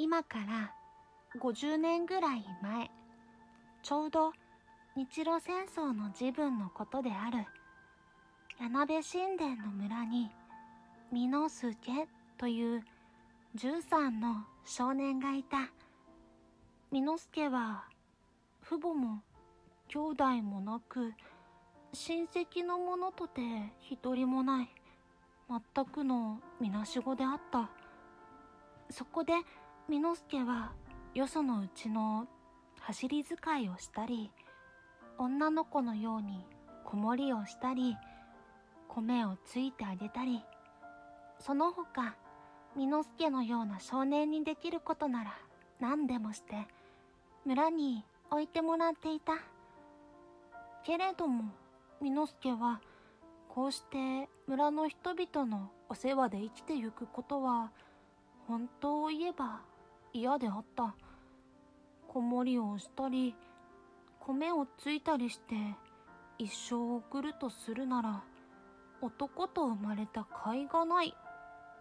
今から50年ぐらい前、ちょうど日露戦争の自分のことである、柳部神殿の村に、美之助という13の少年がいた。美之助は、父母も兄弟もなく、親戚の者とて一人もない、全くのみなしごであった。そこで、美之助は、よそのうちの走り使いをしたり、女の子のように子守りをしたり、米をついてあげたり、その他、美之助のような少年にできることなら何でもして、村に置いてもらっていた。けれども、美之助は、こうして村の人々のお世話で生きてゆくことは、本当を言えば嫌であった。子守をしたり、米をついたりして一生を送るとするなら、男と生まれた甲斐がない、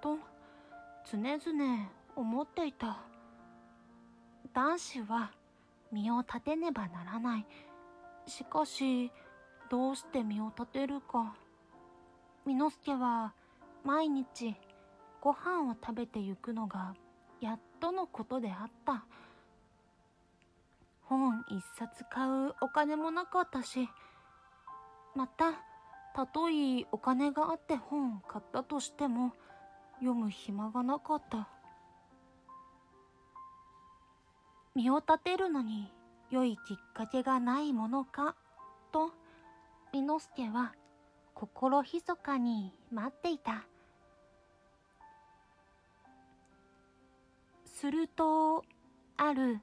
と常々思っていた。男子は身を立てねばならない。しかし、どうして身を立てるか。美之助は毎日ご飯を食べてゆくのがやっとのことであった？本一冊買うお金もなかったし、また、たとえお金があって本を買ったとしても、読む暇がなかった。身を立てるのに良いきっかけがないものか、と、美之助は心密かに待っていた。すると、ある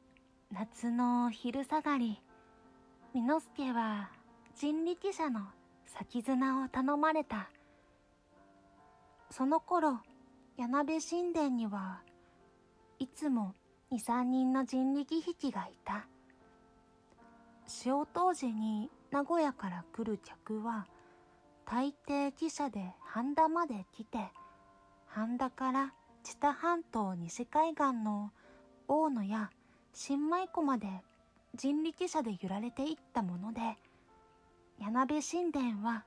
夏の昼下がり、美之助は人力車の先綱を頼まれた。その頃、柳部神殿にはいつも二三人の人力引きがいた。潮当時に名古屋から来る客は、大抵汽車で半田まで来て、半田から知多半島西海岸の大野や新米湖まで人力車で揺られていったもので、柳部神殿は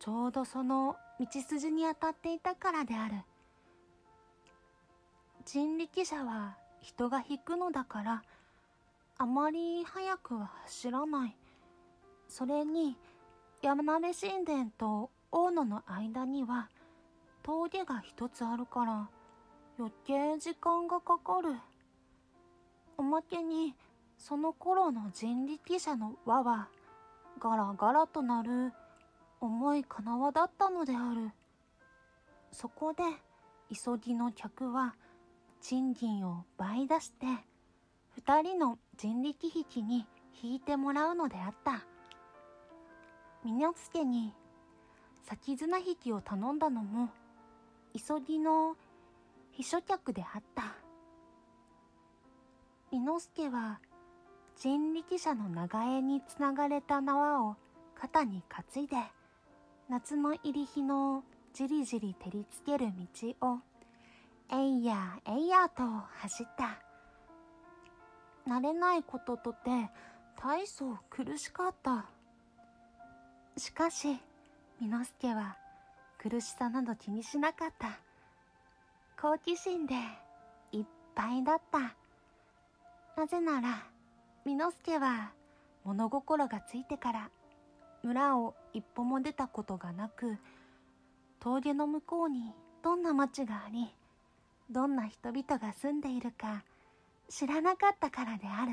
ちょうどその道筋に当たっていたからである。人力車は人が引くのだから、あまり速くは走らない。それに、山部神殿と大野の間には峠が一つあるから余計時間がかかる。おまけに、その頃の人力車の輪はガラガラとなる重い金輪だったのである。そこで、急ぎの客は賃金を倍出して、二人の人力引きに引いてもらうのであった。みのつけに先綱引きを頼んだのも、急ぎの秘書客であった。みのすけは人力車の長江につながれた縄を肩に担いで、夏の入り日のじりじり照りつける道をえいやえいやと走った。慣れないこととて大層苦しかった。しかし、みのすけは苦しさなど気にしなかった。好奇心でいっぱいだった。なぜなら、みのすけは物心がついてから村を一歩も出たことがなく、峠の向こうにどんな町があり、どんな人々が住んでいるか知らなかったからである。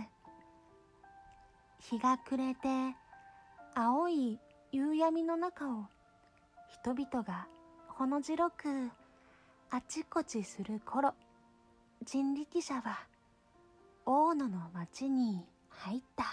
日が暮れて、青い夕闇の中を人々がほの白くあちこちする頃、人力車は大野の町に入った。